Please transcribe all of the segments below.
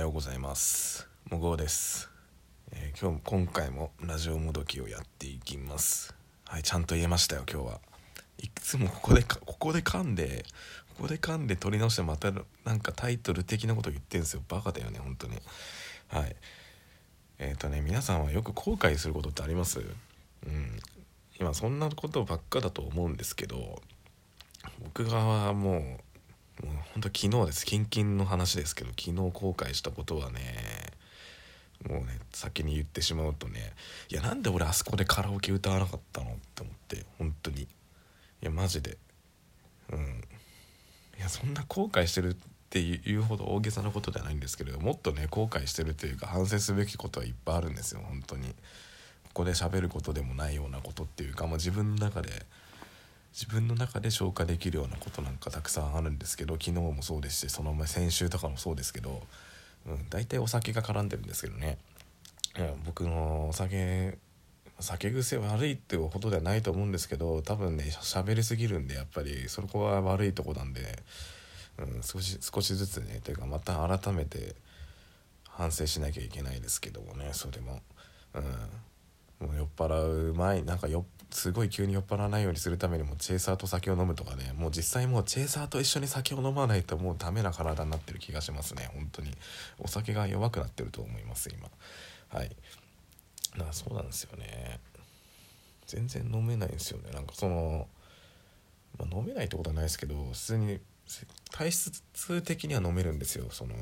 ようございます。もごうです、えー今日今回もラジオもどきをやっていきます。はいちゃんと言えましたよ今日は。いつもここでここで噛んでここで噛んで取り直してまたなんかタイトル的なこと言ってんすよ。バカだよね本当に。はい。えっ、とね皆さんはよく後悔することってあります？うん。今そんなことばっかだと思うんですけど僕がはもうもう本当昨日です。キンキンの話ですけど昨日後悔したことはねもうね先に言ってしまうとねいやなんで俺あそこでカラオケ歌わなかったのって思って本当に。いやマジで。うん。いやそんな後悔してるっていうほど大げさなことではないんですけれどもっとね後悔してるというか反省すべきことはいっぱいあるんですよ本当に。ここで喋ることでもないようなことっていうかもう自分の中で自分の中で消化できるようなことなんかたくさんあるんですけど昨日もそうですしその前先週とかもそうですけど、うん、大体お酒が絡んでるんですけどねいや僕のお酒酒癖悪いってほどではないと思うんですけど多分ね喋りすぎるんでやっぱりそこは悪いとこなんで、うん、少し少しずつねというかまた改めて反省しなきゃいけないですけどもねそれも。うんもう酔っ払う前なんかよすごい急に酔っ払わないようにするためにもチェイサーと酒を飲むとかねもう実際もうチェイサーと一緒に酒を飲まないともうダメな体になってる気がしますね本当に。お酒が弱くなってると思います今。はい。なそうなんですよね。全然飲めないんですよね。なんかその、まあ、飲めないってことはないですけど普通に体質的には飲めるんですよ。その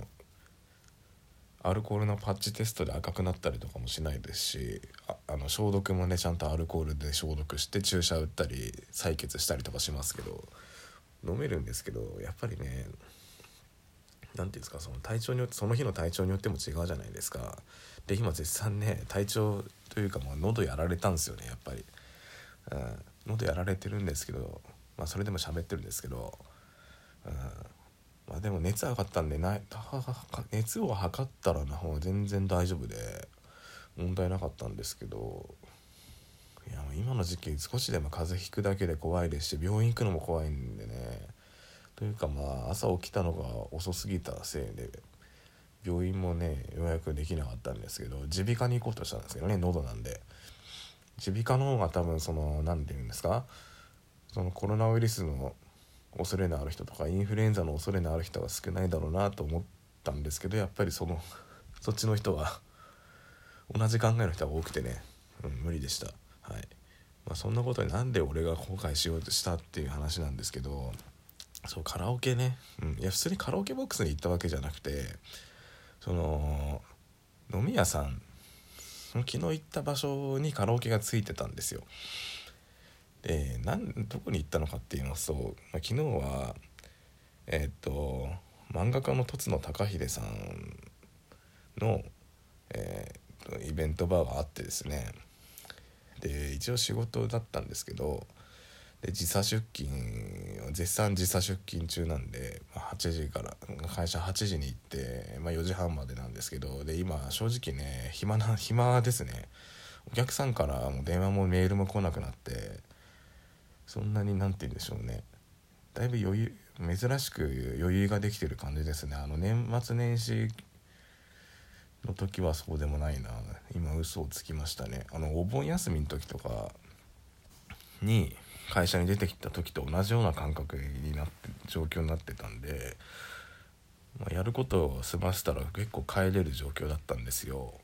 アルコールのパッチテストで赤くなったりとかもしないですしああの消毒もねちゃんとアルコールで消毒して注射打ったり採血したりとかしますけど飲めるんですけどやっぱりね何ていうんですかその体調によってその日の体調によっても違うじゃないですか。で今絶賛ね体調というかもう喉やられたんですよねやっぱり、うん、喉やられてるんですけどまあそれでも喋ってるんですけど、うん、まあでも熱上がったんでな熱を測ったらな方が全然大丈夫で。問題なかったんですけどいや今の時期少しでも風邪ひくだけで怖いですし病院行くのも怖いんでね。というかまあ朝起きたのが遅すぎたせいで病院もね予約できなかったんですけど耳鼻科に行こうとしたんですけどね喉なんで。耳鼻科の方が多分その何て言うんですかそのコロナウイルスの恐れのある人とかインフルエンザの恐れのある人が少ないだろうなと思ったんですけどやっぱりそのそっちの人は同じ考えの人が多くてね、うん、無理でした。はい、まあ、そんなことになんで俺が後悔しようとしたっていう話なんですけどそうカラオケね、うん、いや普通にカラオケボックスに行ったわけじゃなくてその飲み屋さん昨日行った場所にカラオケがついてたんですよ。でなんどこに行ったのかっていうのと、まあ、昨日はえーっと漫画家の戸野貴秀さんの、えイベントバーがあってですね。で一応仕事だったんですけどで時差出勤絶賛時差出勤中なんで、ま、8時から会社8時に行って、まあ、4時半までなんですけどで今正直ね暇な暇ですね。お客さんからも電話もメールも来なくなってそんなになんて言うんでしょうね。だいぶ余裕珍しく余裕ができてる感じですね。あの年末年始の時はそうでもないな今嘘をつきましたねあのお盆休みの時とかに会社に出てきた時と同じような感覚になって状況になってたんで、まあ、やることを済ませたら結構帰れる状況だったんですよ。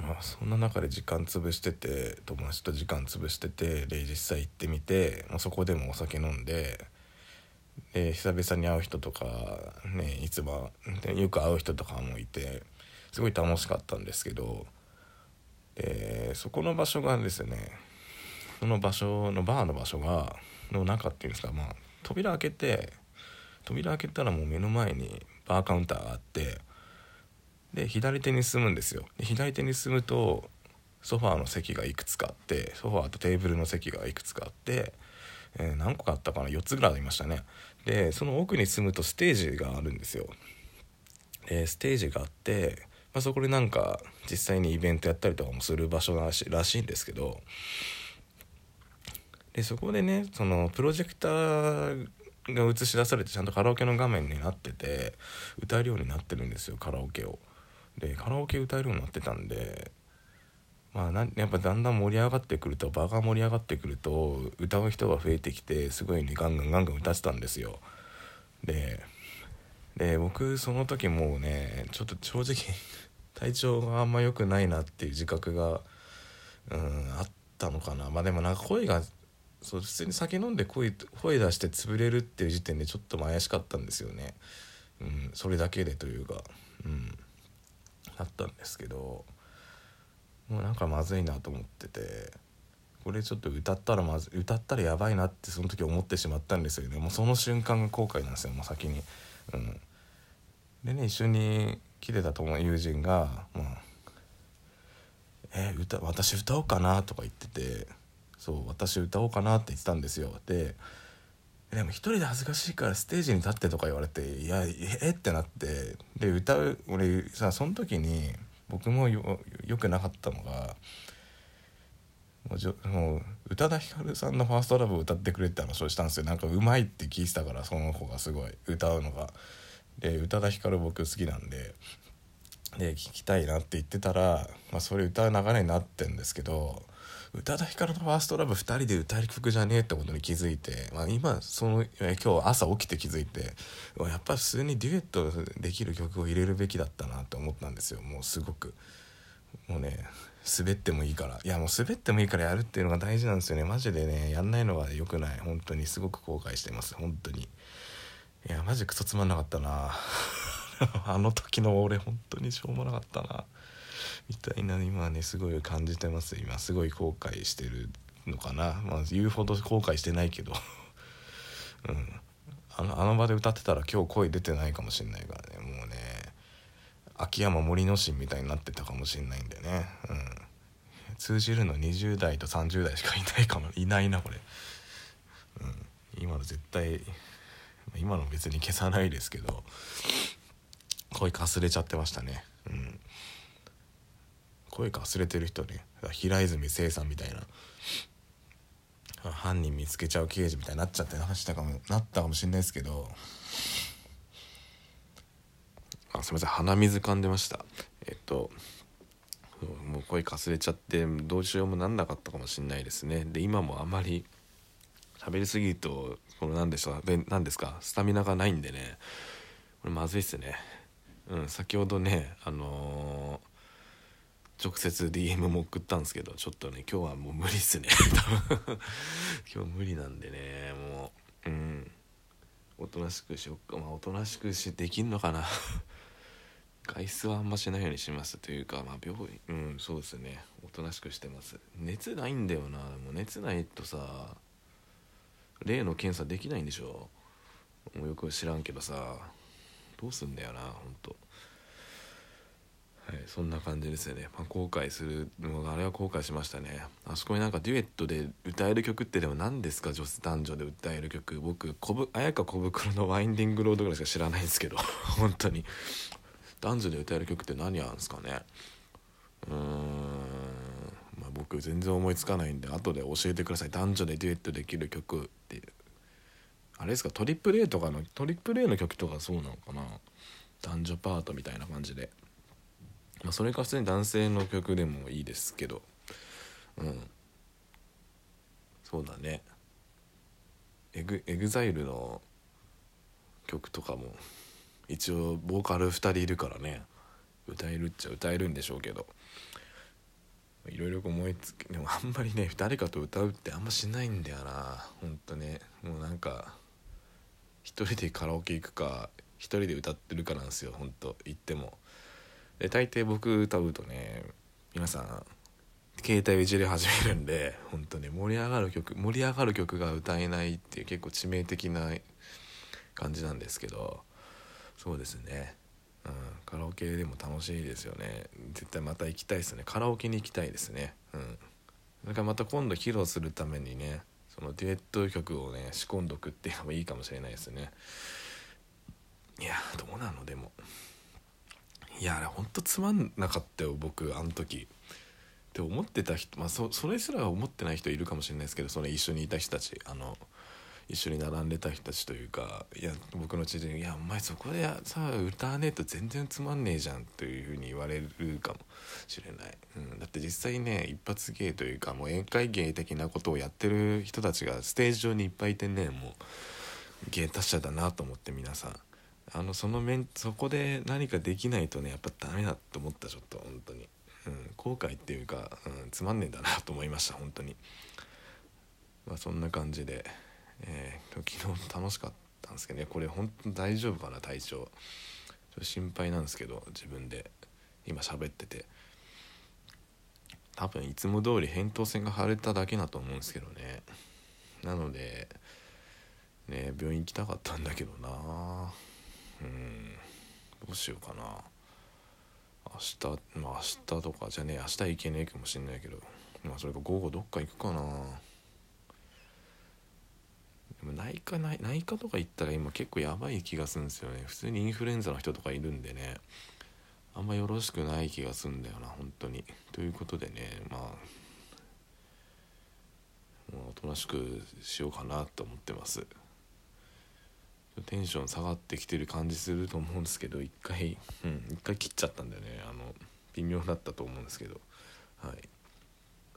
まあそんな中で時間潰してて友達と時間潰しててで実際行ってみて、まあ、そこでもお酒飲んでで久々に会う人とかねいつもでよく会う人とかもいてすごい楽しかったんですけどでそこの場所がですねその場所のバーの場所がの中っていうんですかまあ扉開けて扉開けたらもう目の前にバーカウンターがあってで左手に進むんですよ。で左手に進むとソファーの席がいくつかあってソファーとテーブルの席がいくつかあって、えー何個かあったかな？4つぐらいありましたね。でその奥に進むとステージがあるんですよ。でステージがあって、まあ、そこでなんか実際にイベントやったりとかもする場所らしらしいんですけどでそこでねそのプロジェクターが映し出されてちゃんとカラオケの画面になってて歌えるようになってるんですよカラオケを。でカラオケ歌えるようになってたんでまあなやっぱだんだん盛り上がってくると場が盛り上がってくると歌う人が増えてきてすごいねガンガンガンガン歌ってたんですよ。でで僕その時もうねちょっと正直体調があんま良くないなっていう自覚がうんあったのかな。まあでもなんか声がそう普通に酒飲んで声声出して潰れるっていう時点でちょっと怪しかったんですよね、うん、それだけでというかうんだったんですけど。もうなんかまずいなと思っててこれちょっと歌ったらまず歌ったらやばいなってその時思ってしまったんですよねもうその瞬間が後悔なんですよもう先に。うん、でね一緒に来てた友人が「まあ、え歌私歌おうかな」とか言ってて「そう私歌おうかな」って言ってたんですよ。ででも一人で恥ずかしいからステージに立ってとか言われて「いやえ？ってなってで歌う俺さその時に僕もよよくなかったのがもうじもう宇多田ヒカルさんの「ファーストラブを歌ってくれって話をしたんですよなんかうまいって聞いてたからその子がすごい歌うのが。で宇多田ヒカル僕好きなんでで聞きたいなって言ってたら、まあ、それ歌う流れになってんですけど宇多田ヒカルの「ファーストラブ2人で歌える曲じゃねえってことに気づいて、まあ、今その今日朝起きて気づいてやっぱ普通にデュエットできる曲を入れるべきだったなって思ったんですよ。もうすごく。もうね滑ってもいいから。いやもう滑ってもいいからやるっていうのが大事なんですよね。マジでねやんないのが良くない。本当に。すごく後悔してます。本当に。いやマジクソつまんなかったな。あの時の俺本当にしょうもなかったな。みたいな今ねすごい感じてます。今すごい後悔してるのかな。まあ言うほど後悔してないけど。うん。あのあの場で歌ってたら今日声出てないかもしんないからね。もうね秋山森之進みたいになってたかもしんないんでね。うん。通じるの20代と30代しかいないかも。いないなこれ。うん。今の絶対今の別に消さないですけど声かすれちゃってましたね。うん。声かすれてる人ね平泉成さんみたいな犯人見つけちゃう刑事みたいになっちゃって話したかもなったかもしれないですけどあすいません鼻水噛んでました。えっともう声かすれちゃってどうしようもなんなかったかもしれないですね。で今もあまり喋りすぎるとこの何でしょう何ですかスタミナがないんでね。これまずいっすね。うん先ほどねあのー、直接 DM も送ったんですけどちょっとね今日はもう無理っすね。今日無理なんでねもううん。おとなしくしよっか。まあおとなしくしできんのかな。外出はあんましないようにします。というかまあ病院うんそうですね。おとなしくしてます。熱ないんだよな。もう熱ないとさ例の検査できないんでしょ。もうよく知らんけどさ。どうすんだよなほんと。はいそんな感じですよね、まあ、後悔するのがあれは後悔しましたね。あそこになんかデュエットで歌える曲ってでも何ですか？女子男女で歌える曲。僕小ぶ綾香小袋のワインディングロードぐらいしか知らないんですけど。本当に。男女で歌える曲って何あるんですかね？うーん。まあ僕全然思いつかないんで後で教えてください。男女でデュエットできる曲っていう。あれですか？トリプル A とかのトリプル A の曲とかそうなのかな？男女パートみたいな感じで。まあそれか普通に男性の曲でもいいですけど。うん。そうだね。エグエグザイルの曲とかも一応ボーカル2人いるからね。歌えるっちゃ歌えるんでしょうけど。いろいろ思いつきでもあんまりね誰かと歌うってあんましないんだよな。ほんとね。もうなんか一人でカラオケ行くか一人で歌ってるかなんですよ。ほんと言っても。で大抵僕歌うとね皆さん携帯をいじり始めるんで 本当ね盛り上がる曲盛り上がる曲が歌えないっていう結構致命的な感じなんですけどそうですね、うん、カラオケでも楽しいですよね。絶対また行きたいですね。カラオケに行きたいですね。うん。それからまた今度披露するためにねそのデュエット曲をね仕込んどくっていうのもいいかもしれないですね。いやどうなの？でも。いやあれほんとつまんなかったよ僕あの時。って思ってた人まあそそれすら思ってない人いるかもしれないですけどそれ一緒にいた人たちあの一緒に並んでた人たちというかいや僕の知人「いやお前そこでさ歌わねえと全然つまんねえじゃん」というふうに言われるかもしれない、うん、だって実際ね一発芸というかもう宴会芸的なことをやってる人たちがステージ上にいっぱいいてねもう芸達者だなと思って皆さん。あのその面そこで何かできないとねやっぱダメだって思ったちょっと本当に、うん、後悔っていうか、うん、つまんねえんだなと思いました本当に。まあそんな感じで、えー、昨日楽しかったんですけどねこれ本当大丈夫かな体調。ちょっと心配なんですけど自分で今喋ってて。多分いつも通り扁桃腺が腫れただけだと思うんですけどね。なのでね病院行きたかったんだけどな。うん。どうしようかな。明日まあ明日とかじゃねえ。明日行けねえかもしんないけど。まあそれか午後どっか行くかな。でも内科内内科とか行ったら今結構やばい気がするんですよね。普通にインフルエンザの人とかいるんでね。あんまよろしくない気がするんだよな本当に。ということでねまあおとなしくしようかなと思ってます。テンション下がってきてる感じすると思うんですけど一回うん一回切っちゃったんだよね。あの微妙だったと思うんですけど。はい。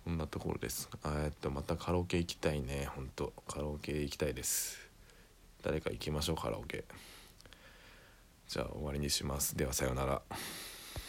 こんなところです。えっとまたカラオケ行きたいね。ほんと。カラオケ行きたいです。誰か行きましょうカラオケ。じゃあ終わりにします。ではさようなら。